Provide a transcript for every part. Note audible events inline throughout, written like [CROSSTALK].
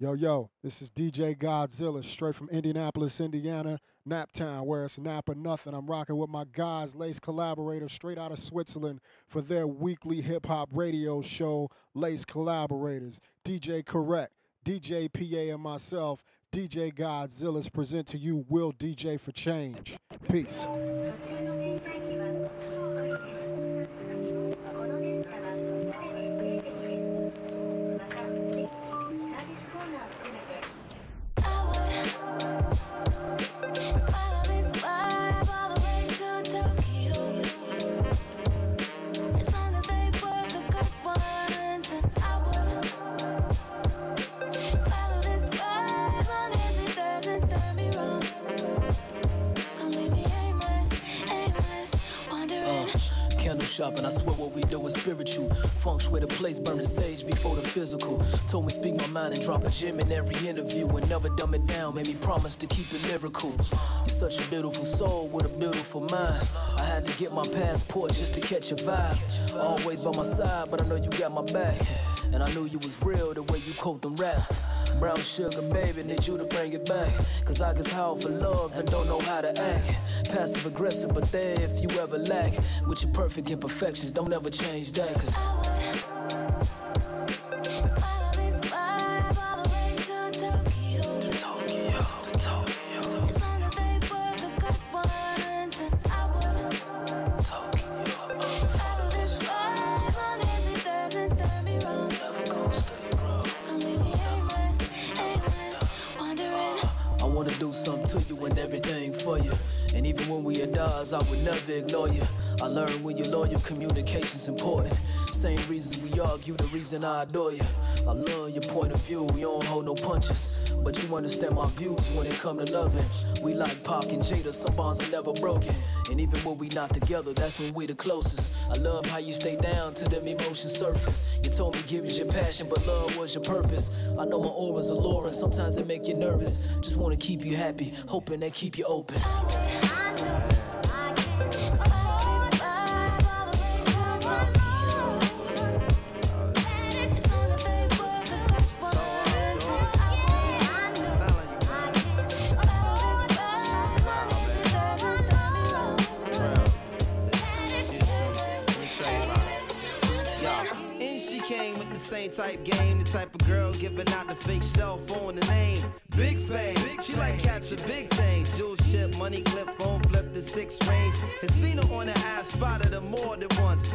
Yo, yo, this is DJ Godzilla, straight from Indianapolis, Indiana, Naptown, where it's nap or nothing. I'm rocking with my guys, Lace collaborators, straight out of Switzerland, for their weekly hip hop radio show, Lace Collaborators. DJ Correct, DJ PA, and myself, DJ Godzilla's present to you Will DJ for Change. Peace. Shop, and I swear what we do is spiritual. Funk swear the place, burning sage before the physical. Told me speak my mind and drop a gem in every interview and never dumb it down. Made me promise to keep it lyrical. You're such a beautiful soul with a beautiful mind. I had to get my passport just to catch a vibe. Always by my side, but I know you got my back. And I knew you was real the way you quote them raps. Brown sugar, baby, need you to bring it back. Cause I guess how for love and don't know how to act. Passive aggressive, but there if you ever lack. With your perfect imperfections, don't ever change that. Cause I would never ignore you. I learned when you're loyal, communication's important. Same reasons we argue, the reason I adore you. I love your point of view, you don't hold no punches. But you understand my views when it come to loving. We like Pac and Jada, some bonds are never broken. And even when we not together, that's when we the closest. I love how you stay down to them emotions surface. You told me give is your passion, but love was your purpose. I know my aura's alluring, sometimes it make you nervous. Just wanna keep you happy, hoping they keep you open. Type game, the type of girl giving out the fake cell phone the name. Big fame, she like of big things. Jewel ship, money clip, phone flip the six range. And seen her on the app, spotted her more than once.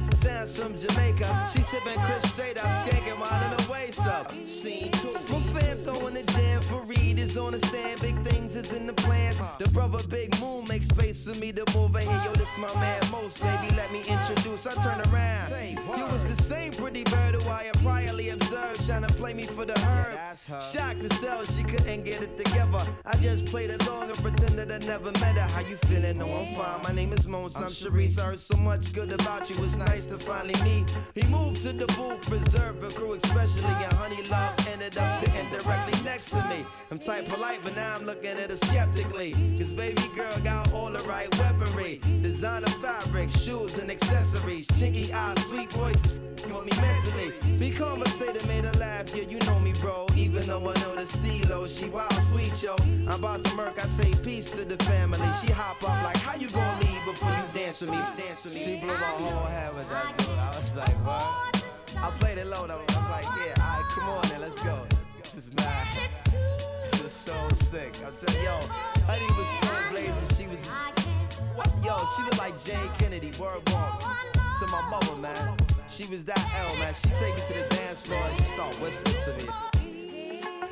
Sam's from Jamaica. She sipping Chris straight up. Skanking while in her waist up scene. My fam throwing the jam for Reed is on the stand. Big things is in the plan. The brother Big Moon makes space for me to move in here. Yo, this my man Most. Baby, let me introduce. I turn around. You was the same pretty bird who I had priorly observed. Trying to play me for the herb. Shocked to sell, she couldn't get it together. I just played along and pretended I never met her. How you feeling? No, I'm fine. My name is Mons. I'm Sharice. I heard so much good about you. It's nice to finally meet. He moved to the booth, reserved for crew, especially and honey love ended up sitting directly next to me. I'm tight polite, but now I'm looking at her skeptically. Cause baby girl got all the right weaponry. Designer fabric, shoes and accessories. Chinky eyes, sweet voices on me mentally. Be conversated, made her laugh, yeah, you know me, bro. Even though I know the stilo, she wild sweet, yo. I'm about to murk, I say peace to the family. She hop up like, how you gonna leave before you dance with me? Dance with me. She blew my whole head with that dude. I was like, what? I played it low though. I was like, yeah, alright, come on then, let's go. This is mad. This is so sick. I'm telling yo, Honey was so blazing. She was, what? Yo, she looked like Jayne Kennedy. Word bomb. To my mama, man. She was that L, man. She take me to the dance floor and she start whispering to me.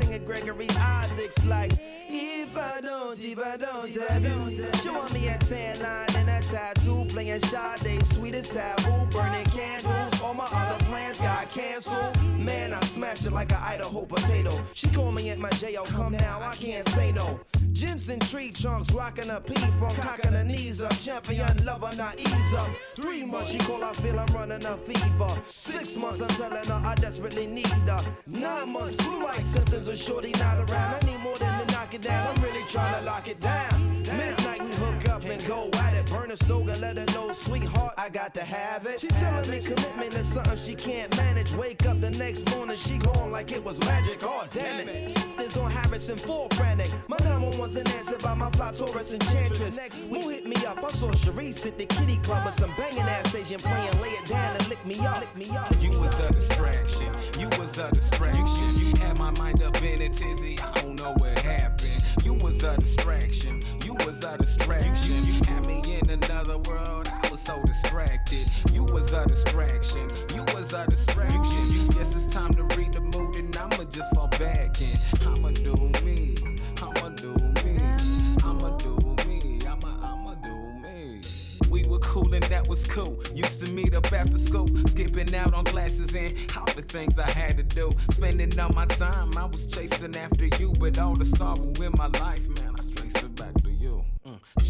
singing Gregory Isaacs like, If I don't, if I don't have you. Showing me a tan line and a tattoo, playing Sade, sweetest taboo, burning candles. All my other plans got canceled. Man, I smashed it like an Idaho potato. She called me at my jail, come now, I can't say no. Jensen tree trunks, rocking a P from cocking her knees up. Champion lover, not ease up. Three months, she call, I feel I'm running a fever. Six months, I'm telling her I desperately need her. Nine months, flu like symptoms of shorty not around. I need more than to knock it down. I'm really trying to lock it down. Midnight, we hook up and go at it. Burn a stove and let her know, sweetheart, I got to have it. She telling me commitment is something she can't manage. Wake up the next morning, she gone like it was magic. Oh, damn it. It's on Harrison, full frantic. My number wasn't answered by my fly Taurus enchantress. Next week, who hit me up? I saw Sharice at the kitty club with some banging ass Asian playing. Lay it down and lick me up. Lick me up. You was a distraction. You was a distraction. You had my mind up in a tizzy. I don't know what happened. You was a distraction. You was a distraction. You had me in another world. I was so distracted. You was a distraction. You was a distraction. You guess it's time to cool. Used to meet up after school, skipping out on classes and all the things I had to do. Spending all my time, I was chasing after you, but all the sorrow in my life,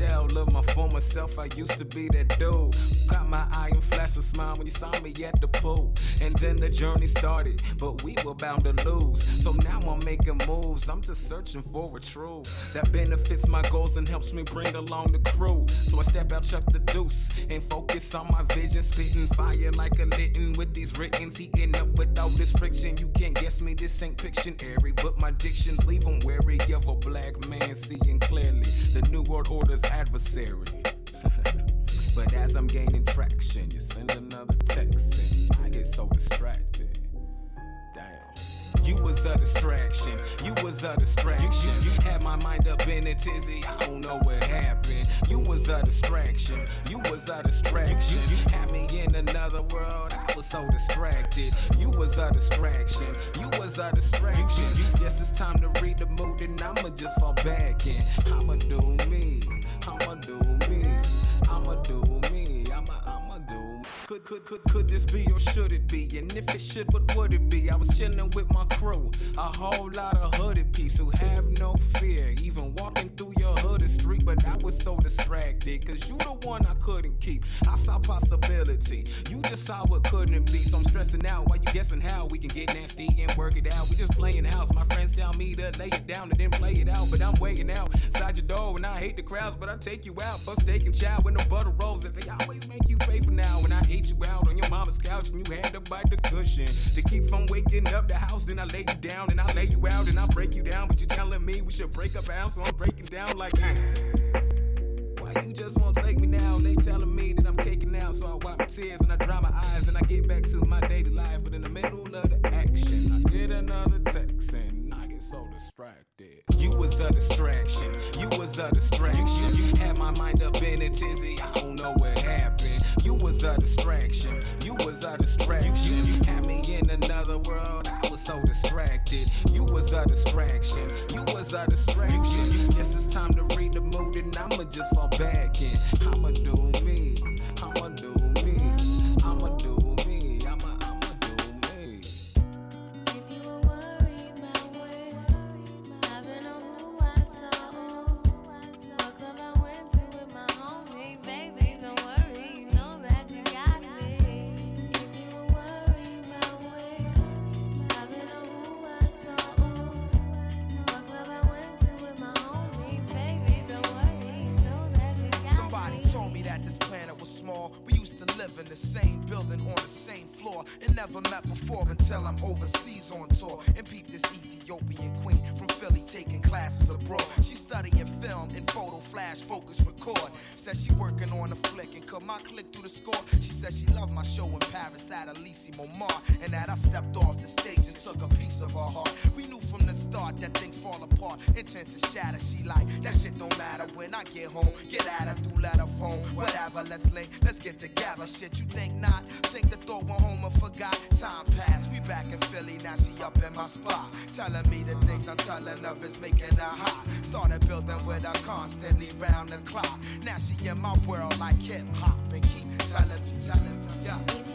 Shell of my former self, I used to be that dude. Caught my eye and flashed a smile when you saw me at the pool. And then the journey started, but we were bound to lose. So now I'm making moves, I'm just searching for a truth that benefits my goals and helps me bring along the crew. So I step out, chuck the deuce, and focus on my vision. Spitting fire like a litten with these writtens. Heating up with all this friction. You can't guess me, this ain't Pictionary, but my dictions leave 'em wary of a black man seeing clearly the New World Order's adversary. [LAUGHS] but as I'm gaining traction, you send another text and I get so distracted. You was a distraction. You was a distraction. You, you had my mind up in a tizzy. I don't know what happened. You was a distraction. You was a distraction. You, you had me in another world. I was so distracted. You was a distraction. You was a distraction. You guess it's time to read the mood and I'ma just fall back in. I'ma do me. I'ma do me. I'ma do me. Could could could could this be or should it be? And if it should, what would it be? I was chilling with my crew, a whole lot of hooded peeps who have no fear, even walking through your hooded street. But I was so distracted, cause you the one I couldn't keep. I saw possibility, you just saw what couldn't be. So I'm stressing out while you guessing how we can get nasty and work it out. We just playing house. My friends tell me to lay it down and then play it out, but I'm waiting out inside your door and I hate the crowds, but I take you out for steak and chow with no butter rolls. And they always make you pay for now. And I you out on your mama's couch and you had to bite the cushion to keep from waking up the house. Then I lay you down and I lay you out and I break you down, but you're telling me we should break up out, so I'm breaking down like. Why you just won't take me now? They telling me that I'm caking out, so I wipe my tears and I dry my eyes and I get back to my daily life. But in the middle of the action, I get another text and so distracted. You was a distraction. You was a distraction. You had my mind up in a tizzy. I don't know what happened. You was a distraction. You was a distraction. You had me in another world. I was so distracted. You was a distraction. You was a distraction. Guess it's time to read the mood and I'ma just fall back in. I'ma do me. I'ma do me. I'ma do building on the same floor and never met before until I'm overseas on tour and peep this Ethiopian queen from Philly taking classes abroad. She studying film and photo flash focus record. Says she working on a flick cut my click through the score. She said she loved my show in Paris at Elysee Montmartre and that I stepped off the stage and took a piece of her heart. We knew from the start that things fall apart, intent to shatter. She like that shit don't matter when I get home. Get at her through letter phone, whatever. Let's link, let's get together. Shit, you think not? Think the thought went home and forgot. Time passed, we back in Philly. Now she up in my spot, telling me the things I'm telling of is making her hot. Started building with her constantly round the clock. Now she in my world like hip hop and keep telling me, yeah.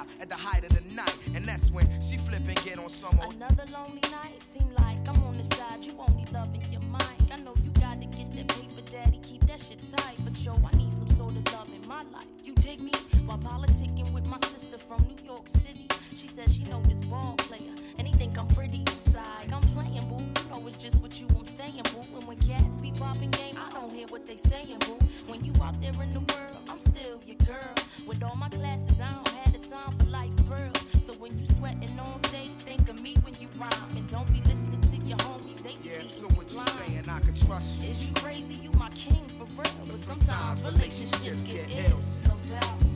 Out at the height of the night. And that's when she flip and get on some old. Another lonely night, seem like I'm on the side. You only loving your mic. I know you gotta get that paper, daddy. Keep that shit tight. But yo, I need some sort of love in my life. You dig me? While politicking with my sister from New York City. She says she know this ball player. And he think I'm pretty aside. I'm playing, boo. You know it's just with you I'm staying, boo. And when cats be popping game, I don't hear what they saying, boo. When you out there in the world, still your girl. With all my classes, I don't have the time for life's thrills. So when you sweating on stage, think of me when you rhyme. And don't be listening to your homies, they Yeah, so what you saying? I can trust you. Is you crazy? You my king for real. But sometimes relationships get ill. No doubt.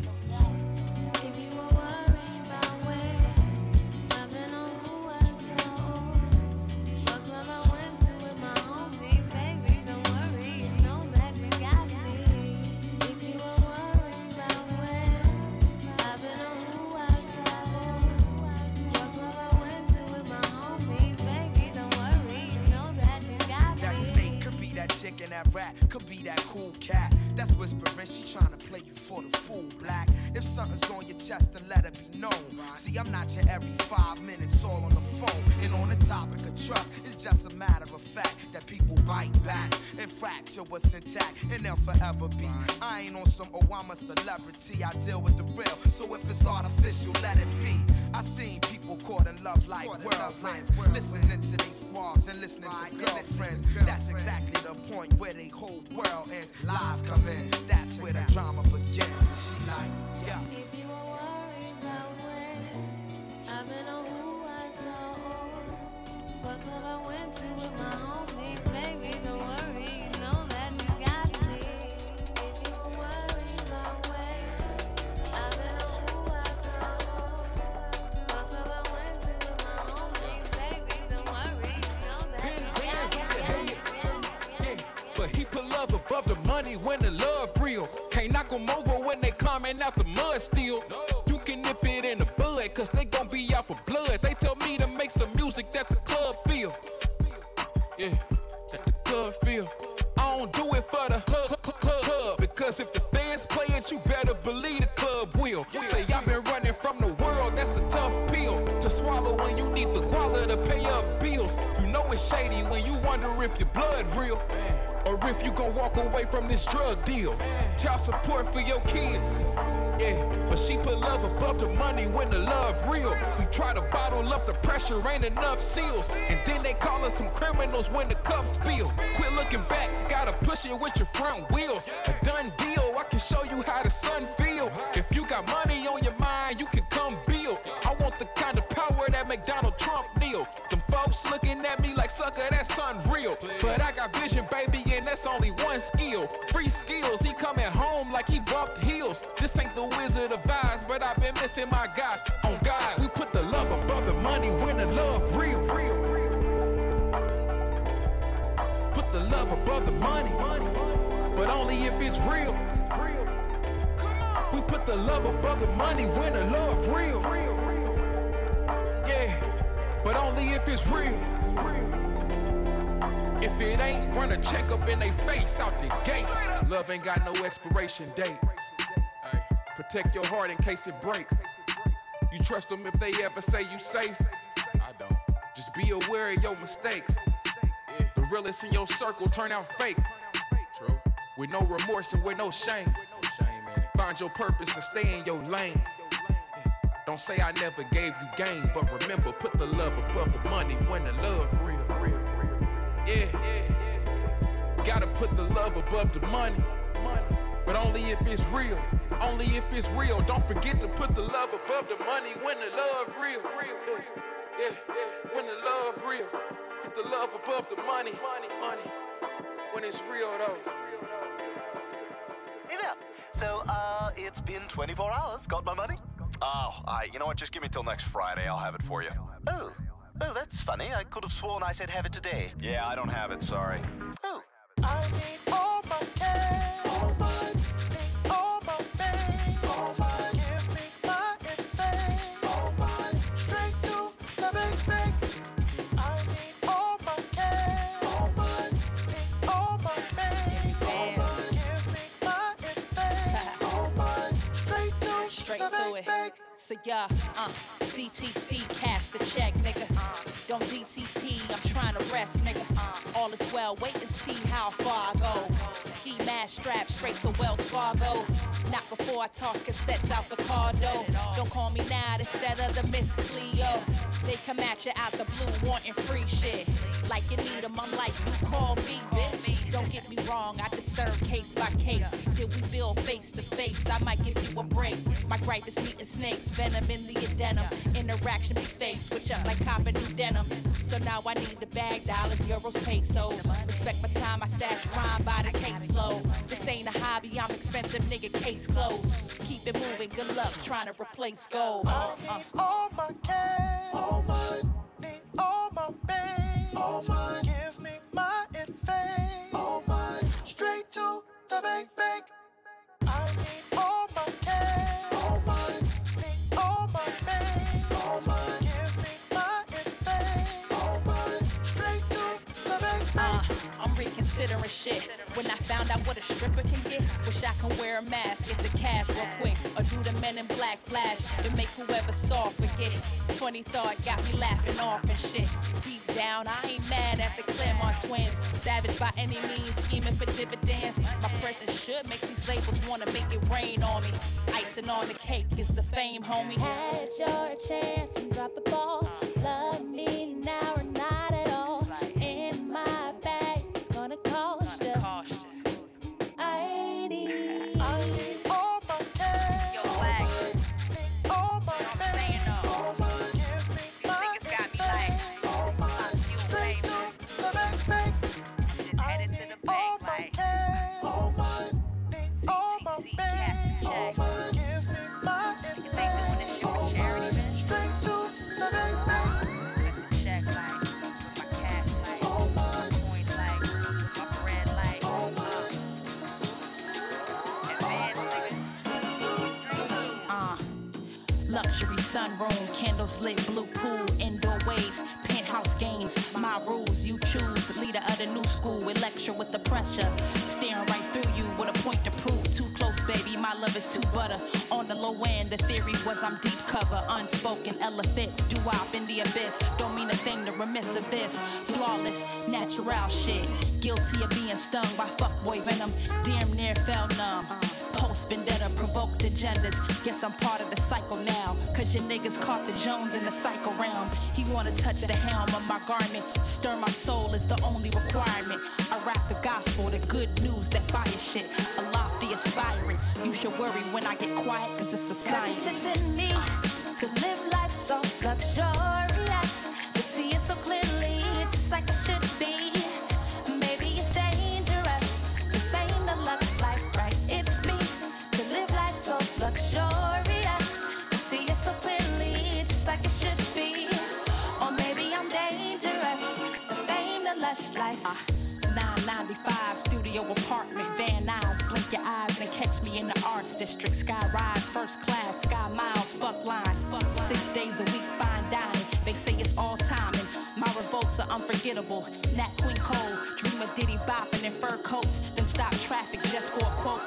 Climbing out the mud still. Walk away from this drug deal. Child support for your kids. Yeah, but she put love above the money when the love real. We try to bottle up the pressure, ain't enough seals. And then they call us some criminals when the cups spill. Quit looking back, gotta push it with your front wheels. A done deal, I can show you how the sun feel. If you got money on your mind, you can come build. I want the kind of power that make Donald Trump kneel. Them folks looking at me like sucker, that's unreal. But I got vision, baby, and that's only one skill. Free skills, he coming home like he bumped heels. This ain't the Wizard of Oz, but I've been missing my God. On God, we put the love above the money when the love real. Put the love above the money, but only if it's real. We put the love above the money when the love real. Yeah, but only if it's real. If it ain't, run a checkup in they face out the gate. Love ain't got no expiration date. Protect your heart in case it break. You trust them if they ever say you safe? I don't. Just be aware of your mistakes. The realest in your circle turn out fake. True. With no remorse and with no shame. Find your purpose and stay in your lane. Don't say I never gave you game, but remember, put the love above the money when the love real. Yeah, gotta put the love above the money. But only if it's real. Only if it's real. Don't forget to put the love above the money when the love real. Yeah, yeah, when the love real. Put the love above the money. Money, when it's real though. Hey there. So, uh, it's been 24 hours. Got my money? Oh, I. You know what? Just give me till next Friday. I'll have it for you. Oh. Oh, that's funny. I could have sworn I said have it today. Yeah, I don't have it. Sorry. Oh. I need all my cash, all my, all my things, all my, give me my advance, all my, straight to the bank, bank. I need all my cash, all my, all my things, all my, give me my advance, all my, straight to Straight the to bank, it. bank. So yeah, uh, CTC, cash the check, nigga. Don't DTP, I'm trying to rest, nigga. All is well, wait and see how far I go. Ski mask strap straight to Wells Fargo. Not before I toss cassettes out the car door. Don't call me now instead of the Miss Cleo. They come at you out the blue wanting free shit. Like you need 'em, I'm like, you call me, bitch. Don't get me wrong, I discern case by case. Till we build face to face, I might give you a break. My gripe is meeting snakes, venom in the adenum. Interaction be fake, switch up like copper new denim. So now I need the bag, dollars, euros, pesos. Respect my time, I stash rhyme by the case caseload. This ain't a hobby, I'm expensive, nigga, case closed. Keep it moving, good luck trying to replace gold. Uh, uh. all my cash, all my, need all my bank, all my, give me my advance, all my, straight to the bank, bank. Shit. When I found out what a stripper can get, wish I can wear a mask, get the cash real quick, or do the men in black flash and make whoever saw forget. It. Funny thought got me laughing off and shit. Deep down, I ain't mad at the Clermont twins. Savage by any means, scheming for dividends. My presence should make these labels wanna make it rain on me. Icing on the cake is the fame, homie. Had your chance and dropped the ball. Love me now or not at all. Sunroom, candles lit, blue pool, indoor waves, penthouse games. My rules, you choose. Leader of the new school, with lecture with the pressure. Staring right through you with a point to prove. Too close, baby, my love is too butter. On the low end, the theory was I'm deep cover. Unspoken elephants, do op in the abyss. Don't mean a thing to remiss of this. Flawless, natural shit. Guilty of being stung by fuckboy venom. Damn near fell numb. Post vendetta, provoked agendas. Guess I'm part of the cycle now. Cause your niggas caught the Jones in the cycle realm. He wanna touch the helm of my garment. Stir my soul is the only requirement. I rap the gospel, the good news, that fire shit. Aloft the aspiring. You should worry when I get quiet, cause it's a Cause it's just in me Are unforgettable. Nat Queen Cole, dream of Diddy bopping in fur coats. Then stop traffic just for a quote.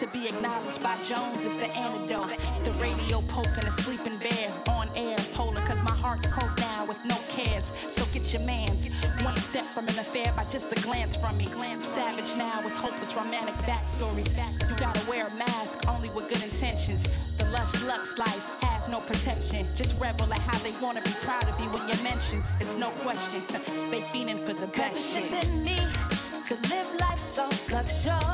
To be acknowledged by Jones is the antidote. The radio and a sleeping bear on air, polar, cause my heart's cold now with no cares. So get your mans. One step from an affair by just a glance from me. Glance savage now with hopeless romantic backstories. You gotta wear a mask only with good intentions. The lush lux life has no protection. Just revel at how they wanna be proud of you when you're mentioned. It's no question. [LAUGHS] they fiending for the best shit. in me to live life so luxurious.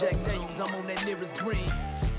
Jack Daniels, I'm on that nearest green.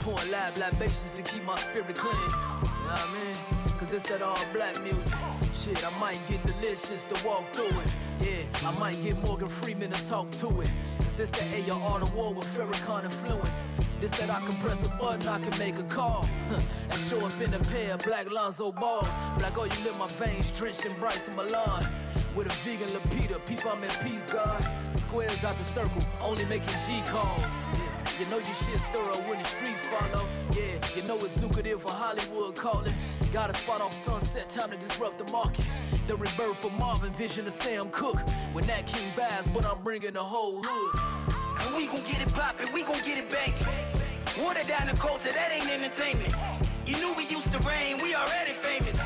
Pouring live libations to keep my spirit clean. You know what I mean? Cause this that all black music. Shit, I might get delicious to walk through it. Yeah, I might get Morgan Freeman to talk to it. Cause this the AR the war with Farrakhan influence. This that I can press a button, I can make a call. [LAUGHS] and show up in a pair of black Lonzo balls. Black, oh, you live my veins drenched in Bryson Milan. With a vegan Lapita, peep, I'm in peace, God. Squares out the circle, only making G calls. Yeah. You know your shit's thorough when the streets follow. Yeah, you know it's lucrative for Hollywood calling. Got a spot off sunset, time to disrupt the market. The rebirth for Marvin, vision of Sam Cooke. With Nat King vibes, but I'm bringing the whole hood. And we gon' get it poppin', we gon' get it bangin'. Water down the culture, that ain't entertainment. You knew we used to reign, we already famous.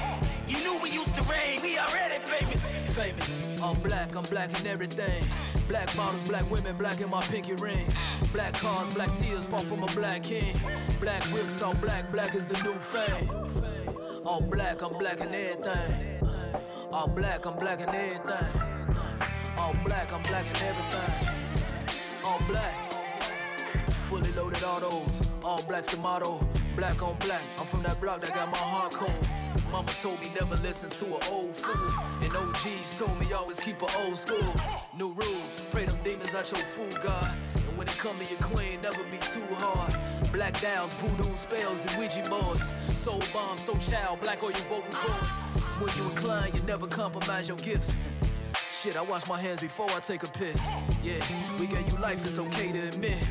You knew we used to reign, we already famous. famous. All black, I'm black in everything. Black bottles, black women, black in my pinky ring. Black cars, black tears fall from a black king. Black whips, all black, black is the new fame. All black, I'm black in everything. All black, I'm black in everything. All black, I'm black in everything. All black. Fully loaded autos, all black's the motto. Black on black, I'm from that block that got my heart cold. Mama told me never listen to an old fool. And OGs told me always keep it old school. New rules, pray them demons out your food, God. And when it come to your queen, never be too hard. Black dials, voodoo spells, and Ouija boards. Soul bomb, so child, black all your vocal cords. When you incline, you never compromise your gifts. Shit, I wash my hands before I take a piss. Yeah, we gave you life, it's okay to admit.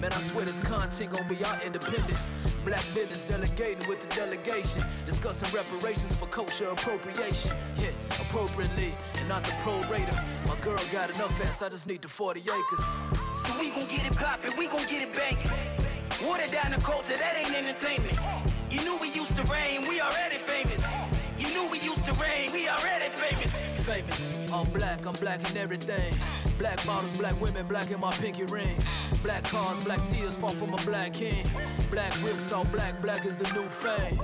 Man, I swear this content gon' be our independence. Black business delegating with the delegation. Discussing reparations for culture appropriation. Yeah, appropriately, and not the prorator. My girl got enough ass, I just need the 40 acres. So we gon' get it poppin', we gon' get it bangin'. Water down the culture, that ain't entertainment. You knew we used to reign, we already famous. You knew we used to reign, we already famous. Famous, all black, I'm black in everything. Black bottles, black women, black in my pinky ring. Black cars, black tears fall from a black king. Black whips, all black, black is the new fame.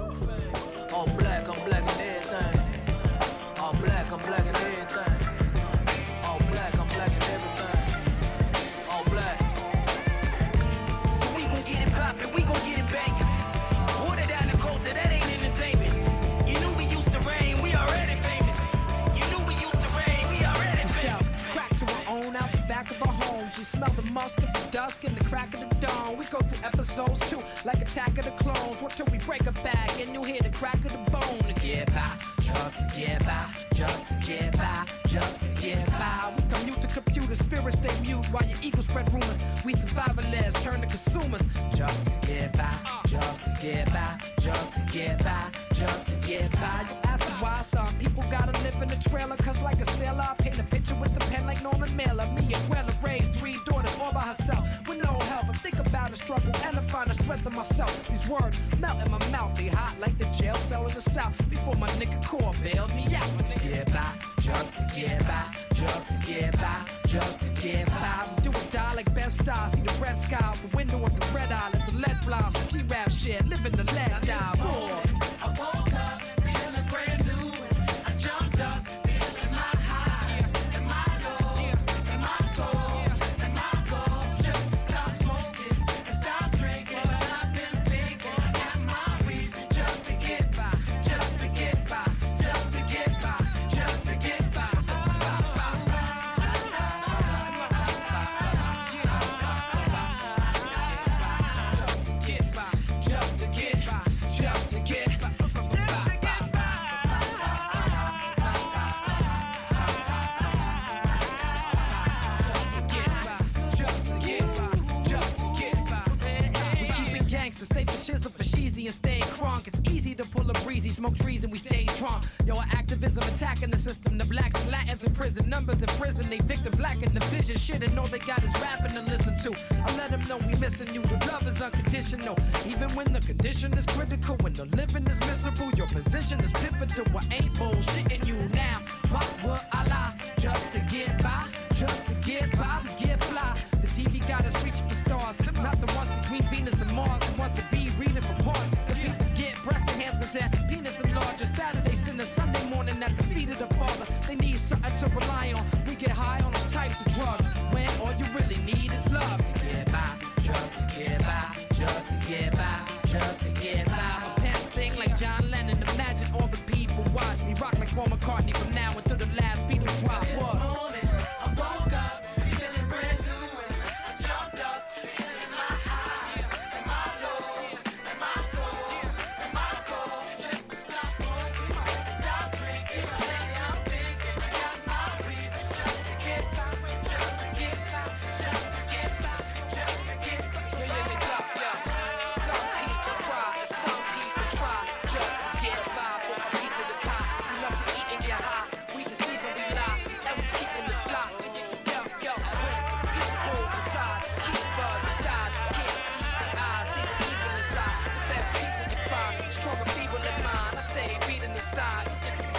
All black, I'm black in everything. All black, I'm black in everything. Smell the the dusk and the crack of the dawn. We go through episodes too, like Attack of the Clones. What till we break a bag and you hear the crack of the bone to get by, just to get by, just to get by, just to get by. We commute to computer, spirits stay mute while your ego spread rumors. We survivalists turn to consumers, just to get by, just to get by, just to get by, just to get by. You ask why some people gotta live in a trailer, cause like a sailor, I paint a picture with the pen like Norman Mailer. Me and Wella raised three daughters all by herself with no help. I think about the struggle and I find the strength in myself. These words melt in my mouth, they hot like the jail cell in the south. Before my nigga core bailed me out. To get by, just to get by, just to get by, just to get by. We do or die like best stars. See the red sky out the window of the red eye. Let the lead. Some G-rap shit, living the lead die. Easy and stay crunk. It's easy to pull a breezy, smoke trees and we stay drunk. Yo, our activism attacking the system. The blacks and Latins in prison, numbers in prison. They victim lacking the vision. Shit, and all they got is rapping to listen to. I let them know we missing you. The love is unconditional. Even when the condition is critical, when the living is miserable, your position is pivotal. I ain't bullshitting you now. Why would I lie? Just to get by, just to aniversário.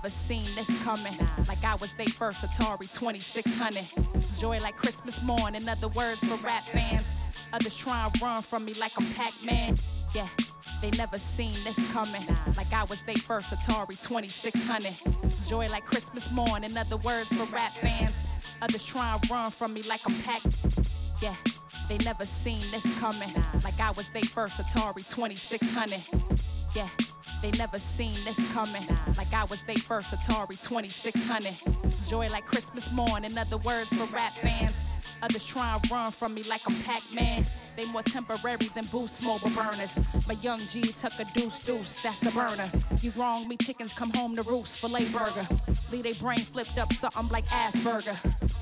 Never seen this coming. Like I was they first Atari 2600. Joy like Christmas morn, in other words for rap fans. Others try and run from me like I'm Pac-Man. Yeah, they never seen this coming. Like I was they first Atari 2600. Joy like Christmas morn, in other words for rap fans. Others try and run from me like I'm Pac. Yeah, they never seen this coming. Like I was they first Atari 2600. Yeah, they never seen this coming. Like I was they first Atari 2600. Joy like Christmas morn, in other words for rap fans. Others try and run from me like I'm Pac-Man. They more temporary than boost mobile burners. My young G took a deuce deuce, that's a burner. You wrong, me chickens come home to roost, filet burger. Leave they brain flipped up something like Asperger.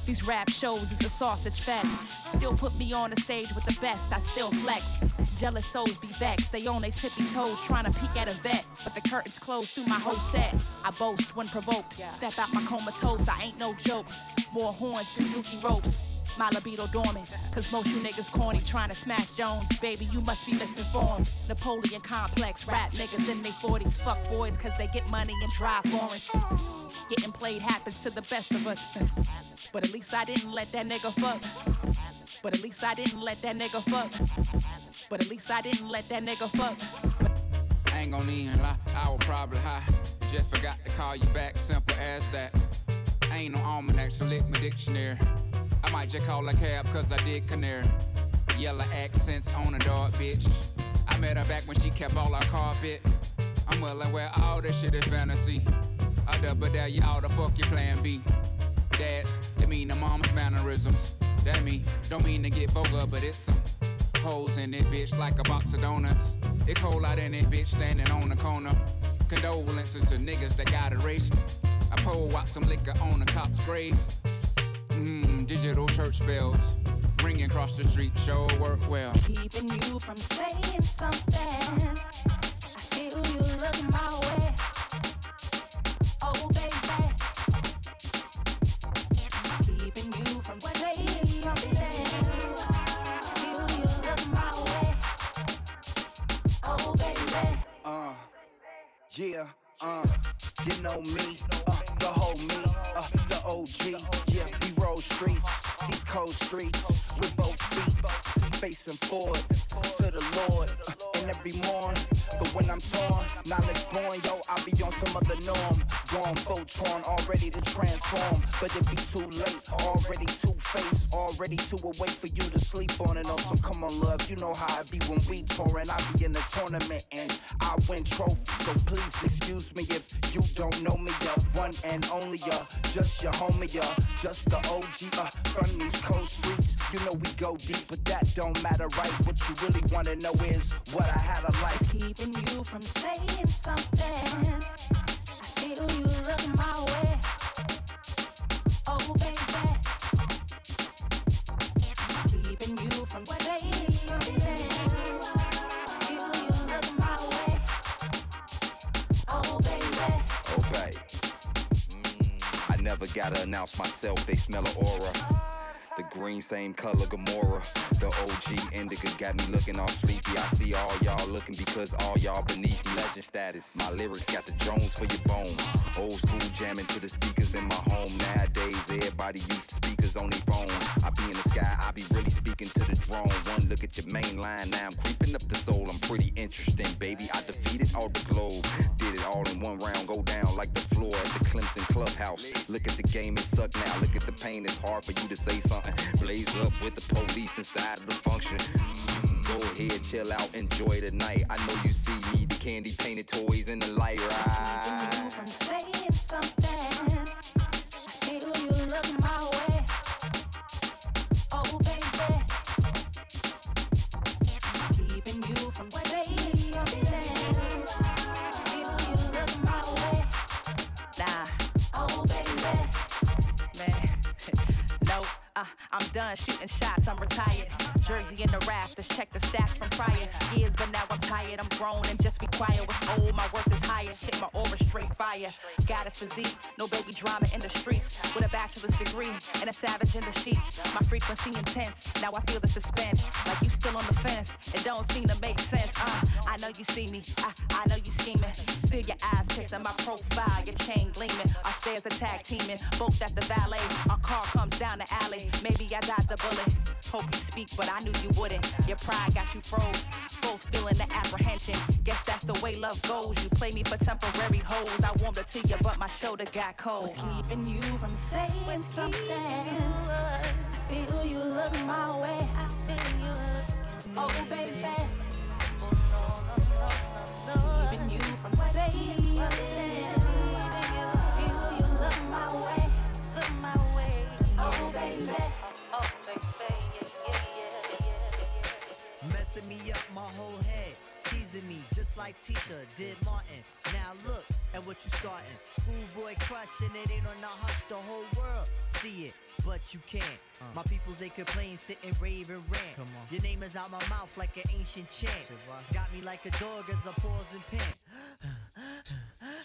These rap shows is a sausage fest. Still put me on the stage with the best, I still flex. Jealous souls be vexed, they on their tippy toes trying to peek at a vet. But the curtains closed through my whole set. I boast when provoked, step out my comatose, I ain't no joke. More horns than dookie ropes. My libido dormant, cause most you niggas corny trying to smash Jones. Baby, you must be misinformed. Napoleon complex, rap niggas in their 40s. Fuck boys, cause they get money and drive foreign. Getting played happens to the best of us. But at least I didn't let that nigga fuck. But at least I didn't let that nigga fuck. But at least I didn't let that nigga fuck. I ain't gonna even lie, I was probably high. Just forgot to call you back, simple as that. I ain't no almanac, so lick my dictionary. I might just call a cab cause I did canary. Yellow accents on a dog, bitch. I met her back when she kept all our carpet. I'm well aware all this shit is fantasy. I double dare you all the fuck your plan B. Dads, that mean the mom's mannerisms. That mean, don't mean to get vulgar, but it's some holes in it, bitch, like a box of donuts. It cold out in it, bitch, standing on the corner. Condolences to niggas that got erased. I pour out some liquor on the cop's grave. Digital church bells. Ringing across the street, sure work well. Keeping you from ready to transform, but it be too late. Already two faced, already too awake for you to sleep on and on. So come on, love, you know how it be when we touring. I be in the tournament and I win trophies. So please excuse me if you don't know me, ya. One and only, ya. Just your homie, ya. Just the OG, uh, from these coast streets. You know we go deep, but that don't matter, right? What you really wanna know is what I had a life. Keeping you same color, Gamora. The OG indica got me looking all sleepy. I see all y'all looking because all y'all beneath legend status. My lyrics got the Jones for your bone. Old school jamming to the speakers in my home. Nowadays, everybody used to speakers on their phone. I be in the sky, I be really the. One look at your main line, now I'm creeping up the soul. I'm pretty interesting, baby. I defeated all the globe. Did it all in one round, go down like the floor at the Clemson clubhouse. Look at the game, it suck now. Look at the pain, it's hard for you to say something. Blaze up with the police inside of the function. Mm, Go ahead, chill out, enjoy the night. I know you see me, the candy painted toys in the light, right? Done shooting shots, I'm retired. Jersey in the rafters, check the stats from prior years, but now I'm tired. I'm grown and just be quiet. What's old, my worth is higher. Shit, my aura straight fire. Got a physique, no baby drama in the streets. With a bachelor's degree and a savage in the sheets. My frequency intense, now I feel the suspense. Like you still on the fence, it don't seem to make sense. Uh, I know you see me, I, I know you scheming. Feel your eyes picking my profile, your chain gleaming. Our stairs are tag teaming, both at the valet. Our car comes down the alley, maybe I dodged a bullet. Hope you speak, but I knew you wouldn't. Your pride got you froze. Both feeling the apprehension. Guess that's the way love goes. You play me for temporary hoes. I warmed up to you, but my shoulder got cold. Keeping you from saying something. I feel you look my way. I feel you looking Oh, baby. Oh, keeping you from saying something. I feel you look my way. Look my way. Oh, baby. Oh, baby. Yeah, yeah, yeah, yeah. Messing me up my whole me just like Tisha did Martin. Now look at what you starting. Schoolboy crushing it ain't on the hush, the whole world see it, but you can't. Uh. My peoples they complain, sit and rave and rant. Come on. Your name is out my mouth like an ancient chant. Got me like a dog as I pause and pant. [SIGHS] [SIGHS] [SIGHS]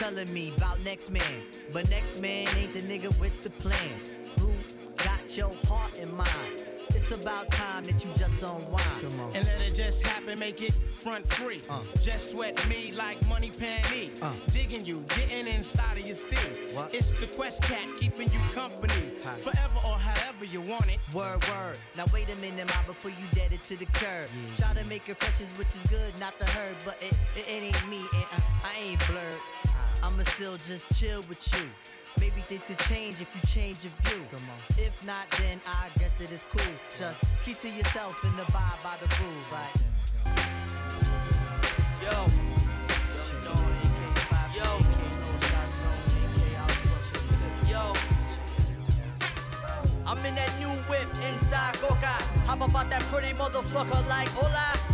Telling me about next man, but next man ain't the nigga with the plans. Who got your heart in mind? It's about time that you just unwind. And let it just happen, make it front free. Uh. Just sweat me like money panty. Uh. Digging you, getting inside of your steel. It's the Quest Cat keeping you company. Hi. Forever or however you want it. Word, word. Now wait a minute, ma, before you dead it to the curb. Try to make impressions, which is good, not the herd, but it, it, it ain't me, and uh, I ain't blurred. I'ma still just chill with you. Maybe things could change if you change your view. If not, then I guess it is cool. Just keep to yourself and abide by the rules. Like, Yo. Yo. Yo. I'm in that new whip inside Coca. Hop up out that pretty motherfucker like hola.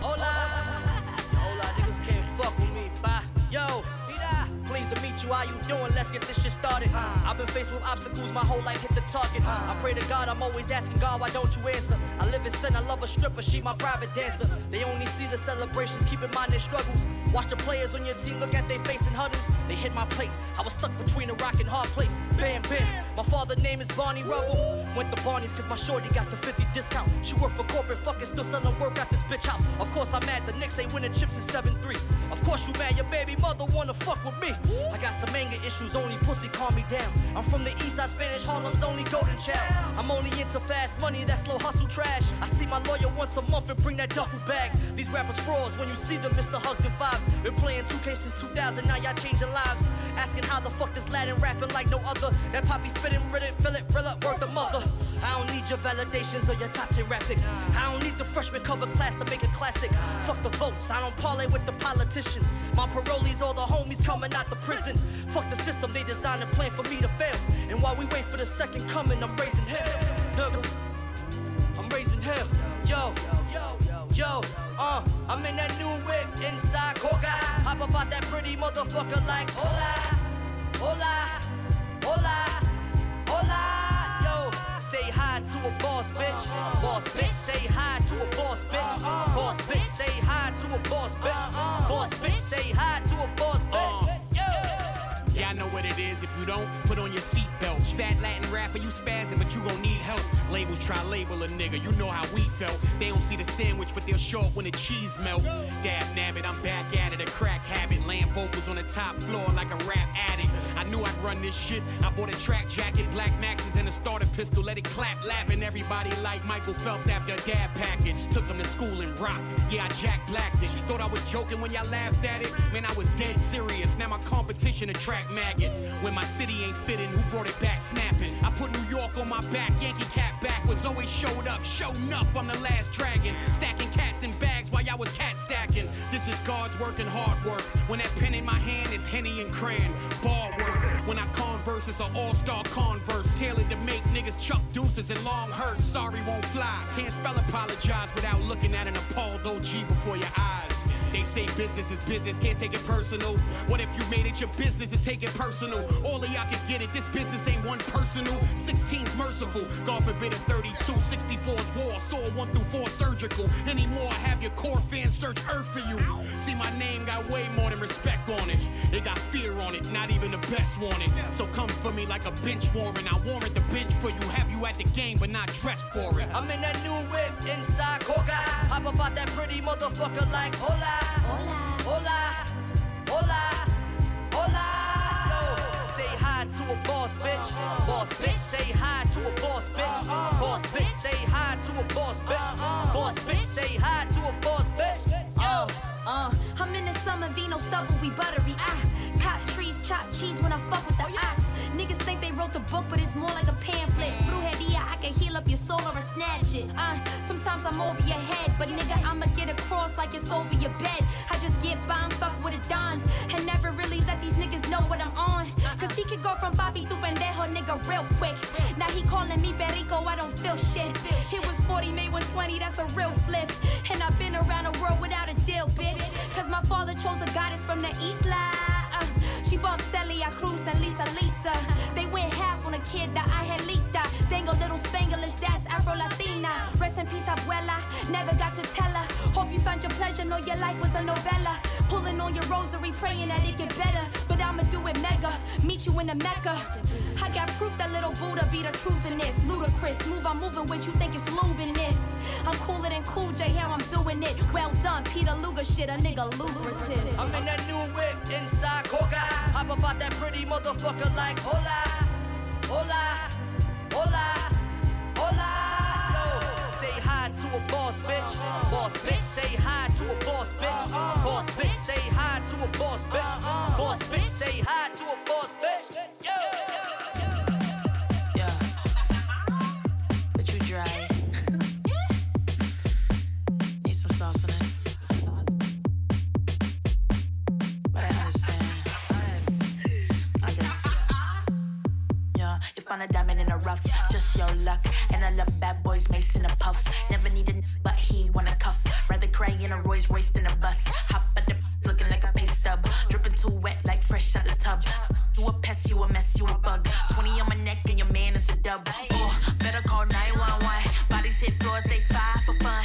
Hola. [LAUGHS] Hola, niggas can't fuck with me. Bye. Yo. Pleased to meet you. How you doing? Let's get this shit started. I've been faced with obstacles my whole life. Hit the target. I pray to God. I'm always asking God, why don't you answer? I live in sin. I love a stripper. She my private dancer. They only see the celebrations. Keep in mind their struggles. Watch the players on your team look at their face in huddles. They hit my plate. I was stuck between a rock and hard place. Bam, bam. My father name is Barney Rubble. Went to Barney's cause my shorty got the 50 discount. She work for corporate fucking still selling work at this bitch house. Of course I'm mad the Knicks ain't winning chips in 7-3. Of course you mad your baby mother wanna fuck with me. I got some anger issues, only pussy calm me down. I'm from the east side Spanish Harlem's only golden child. I'm only into fast money, that slow hustle trash. I see my lawyer once a month and bring that duffel bag. These rappers frauds when you see them, Mr. Hugs and Fives. Been playing 2K since 2000, now y'all changing lives. Asking how the fuck this Latin rapping like no other. That poppy spitting, Reddit, fill it, rill up, work the mother. I don't need your validations or your top 10 rap picks. I don't need the freshman cover class to make a classic. Fuck the votes, I don't parlay with the politicians. My parolees, all the homies coming out the prison. Fuck the system, they designed a plan for me to fail. And while we wait for the second coming, I'm raising hell. Nigga, I'm raising hell. Yo, yo, yo, uh, I'm in that new whip inside Coca. Hop up out that pretty motherfucker like hola, hola, hola, hola. Yo, say hi to a boss bitch. A boss bitch, say hi to a boss bitch. Boss bitch, say hi to a boss bitch. Boss bitch, say hi to a boss bitch. Yeah, I know what it is. If you don't, put on your seatbelt. Fat Latin rapper, you spazzing, but you gon' need help. Labels try label a nigga, you know how we felt. They don't see the sandwich, but they'll show up when the cheese melt. Dab nabbit, I'm back at it, a crack habit. Laying vocals on the top floor like a rap addict. I knew I'd run this shit. I bought a track jacket, black maxes, and a starter pistol. Let it clap, lapping everybody like Michael Phelps after a dab package. Took him to school and rocked. Yeah, I Jack Blacked it. Thought I was joking when y'all laughed at it. Man, I was dead serious. Now my competition attract maggots. When my city ain't fitting, who brought it back snapping? I put New York on my back, Yankee cap backwards. Always showed up, show enough. I'm the last dragon. Stacking cats in bags while y'all was cat stacking. This is God's work and hard work. When that pen in my hand is Henny and Cran. Ball work. When I converse, it's an all-star converse. Tailored to make niggas chuck deuces and long hurts. Sorry won't fly. Can't spell apologize without looking at an appalled OG before your eyes. They say business is business, can't take it personal. What if you made it your business to take it personal? Of y'all can get it, this business ain't one personal. 16's merciful, God forbid a 32. 64's war, saw 1 through 4 surgical. Anymore, have your core fans search earth for you. See, my name got way more than respect on it. It got fear on it, not even the best want it. So come for me like a bench warrant. I warrant the bench for you, have you at the game, but not dressed for it. I'm in that new whip inside Coca. Hop up out that pretty motherfucker like hola, hola, hola, hola, hola. Say hi to a boss bitch. Boss bitch, say hi to a boss bitch. Boss bitch, say hi to a boss bitch. Boss bitch, say hi to a boss bitch. Yo, uh, I'm in the summer vino stubble, we buttery. Ah, cop trees, chop cheese when I fuck with the ox. Wrote the book, but it's more like a pamphlet. Brujeria, I can heal up your soul or I snatch it. Uh, sometimes I'm over your head, but nigga, I'ma get across like it's over your bed. I just get by and fuck with a don, and never really let these niggas know what I'm on. Cause he could go from Bobby to pendejo, nigga, real quick. Now he calling me Perico, I don't feel shit. It was 40, made 120, that's a real flip. And I've been around the world without a deal, bitch. Cause my father chose a goddess from the Isla. Uh, she bumped Celia Cruz and Lisa Lisa. They went half on a kid, the Angelita. Dango little Spanglish, that's Afro Latina. Rest in peace, abuela. Never got to tell her. Hope you found your pleasure, know your life was a novella. Pulling on your rosary, praying that it get better. But I'ma do it mega. Meet you in the Mecca. I got proof that little Buddha be the truth in this. Ludicrous, move I'm moving with you think it's lube in this. I'm cooler than Cool J, how I'm doing it. Well done, Peter Luger shit, a nigga lucrative. I'm in that new whip inside Coca. Hop up out that pretty motherfucker like hola, hola, hola, hola. Say hi to a boss bitch. Boss bitch, say hi to a boss bitch. Boss bitch, say hi to a boss bitch. Boss bitch, say hi to a boss bitch. Yo. luck. And I love bad boys, Mason a puff. Never need a but he wanna cuff. Rather cry in a Rolls Royce than a bus. Hop at the looking like a pay stub. Dripping too wet, like fresh out the tub. You a pest, you a mess, you a bug. 20 on my neck, and your man is a dub. Oh, better call 911. Bodies hit floors, they fire for fun.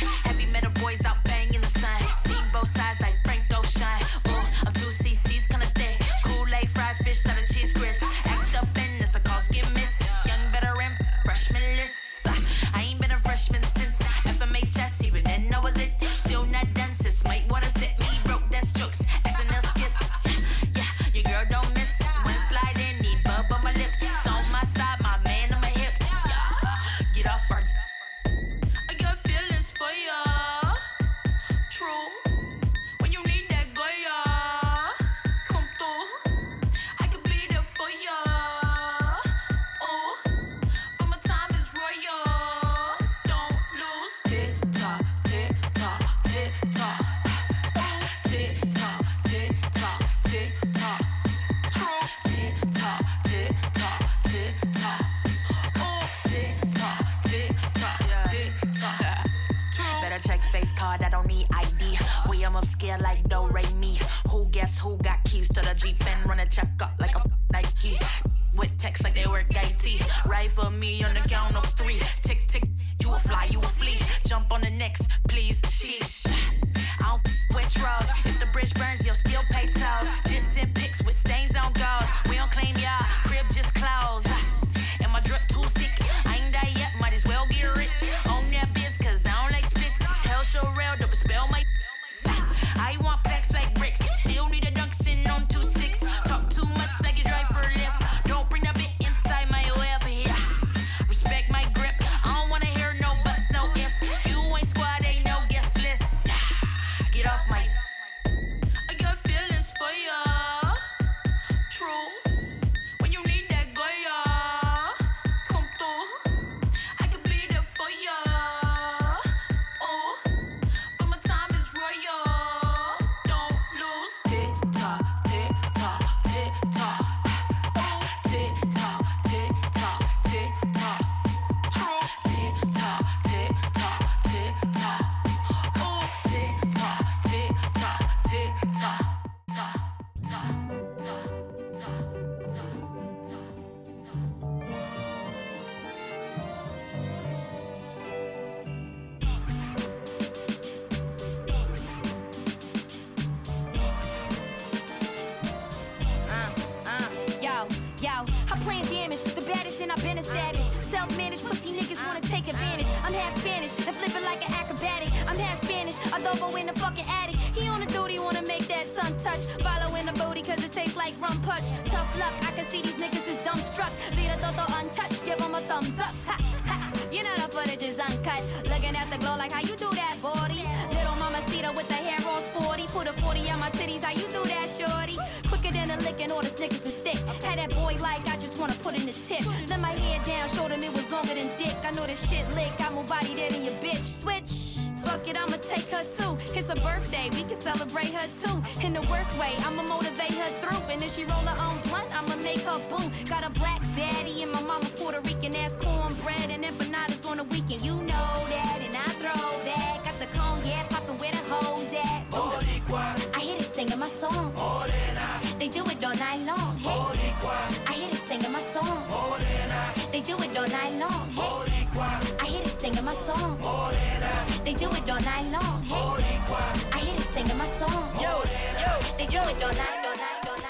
that boy like I just wanna put in the tip. Let my hair down, showed him it was longer than dick. I know this shit lick, got more body dead than your bitch. Switch. Fuck it, I'ma take her too. It's her birthday, we can celebrate her too. In the worst way, I'ma motivate her through. And if she roll her own blunt, I'ma make her boo. Got a black daddy and my mama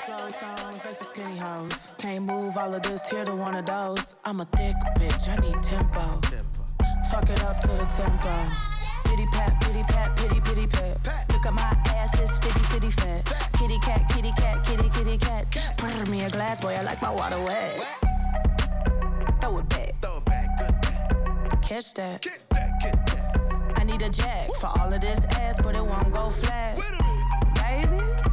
So songs, they skinny hoes. Can't move all of this here to one of those. I'm a thick bitch, I need tempo. tempo. Fuck it up to the tempo. Pity pat, pity pat, pity pity pat. pat. Look at my ass, it's fitty fitty fat. Pat. Kitty cat, kitty cat, kitty kitty cat. Pour me a glass, boy, I like my water wet. Throw it back. Throw it back, good. Back. Catch that. Get that, get that. I need a jack Woo. for all of this ass, but it won't go flat. Baby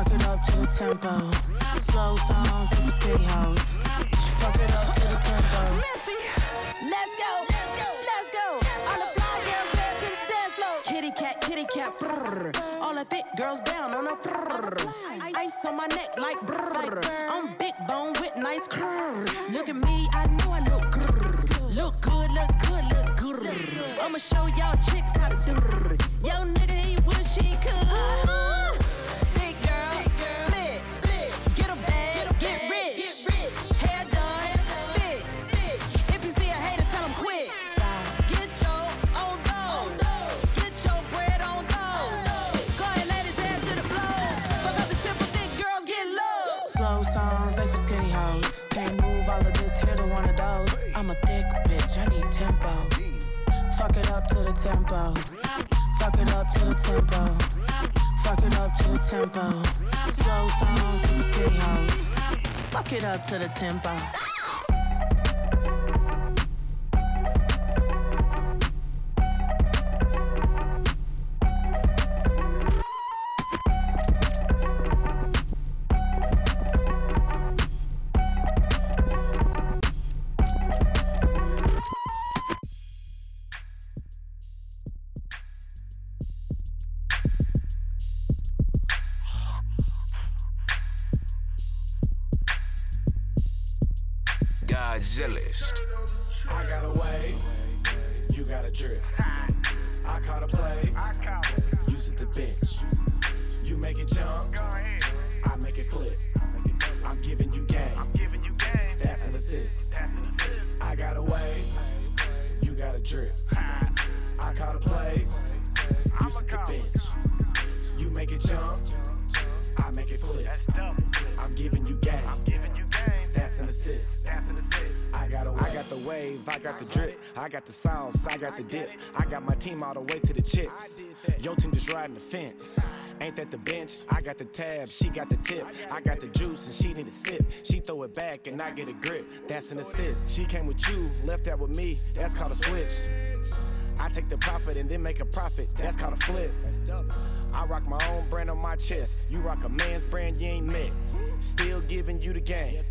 Fuck it up to the tempo. Slow songs, for skinny hoes. Fuck it up to the tempo. Let's go, let's go, let's go. All the fly girls head to the dance floor. Kitty cat, kitty cat, brrr. All the thick girls down on a brrr. Ice on my neck like brrr. I'm big bone with nice curves. Look at me, I know I look grrr. Look good, look good, look grrr. I'ma show y'all chicks how to do. Yo, nigga, he wish he could. Fuck it up to the tempo. Fuck it up to the tempo. Fuck it up to the tempo. Slow songs, they for skinny hoes. Fuck it up to the tempo. Got the tip. I got the juice and she need a sip. She throw it back and I get a grip. That's an assist. She came with you, left out with me. That's called a switch. I take the profit and then make a profit. That's called a flip. I rock my own brand on my chest. You rock a man's brand you ain't met. Still giving you the game.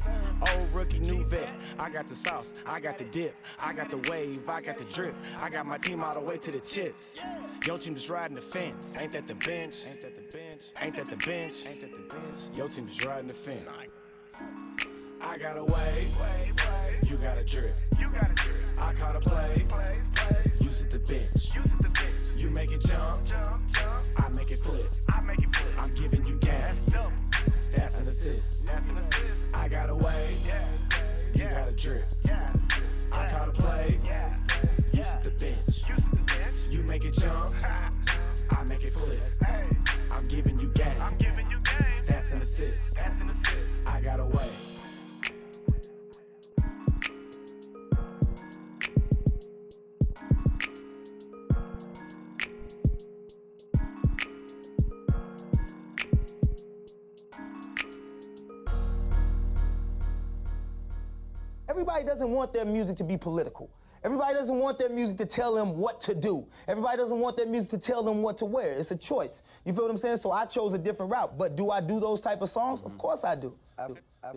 Old rookie, new vet. I got the sauce, I got the dip, I got the wave, I got the drip. I got my team all the way to the chips. Yo team just riding the fence. Ain't that the bench? Ain't that the bench? Ain't that the bench? Ain't that the bench? Yo team just riding the fence. I got a wave, you got a drip. I caught a play, you sit the bench. You make it jump, jump, jump. I make it flip. I make it flip. I'm giving you gas, that's an assist. I got a wave, you got a drip. I caught a play, you sit the bench. You make it jump, [LAUGHS] I make it flip. I'm giving you gas, that's an assist. I got a wave. Everybody doesn't want their music to be political. Everybody doesn't want their music to tell them what to do. Everybody doesn't want their music to tell them what to wear. It's a choice. You feel what I'm saying? So I chose a different route. But do I do those type of songs? Of course I do. I. I.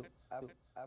I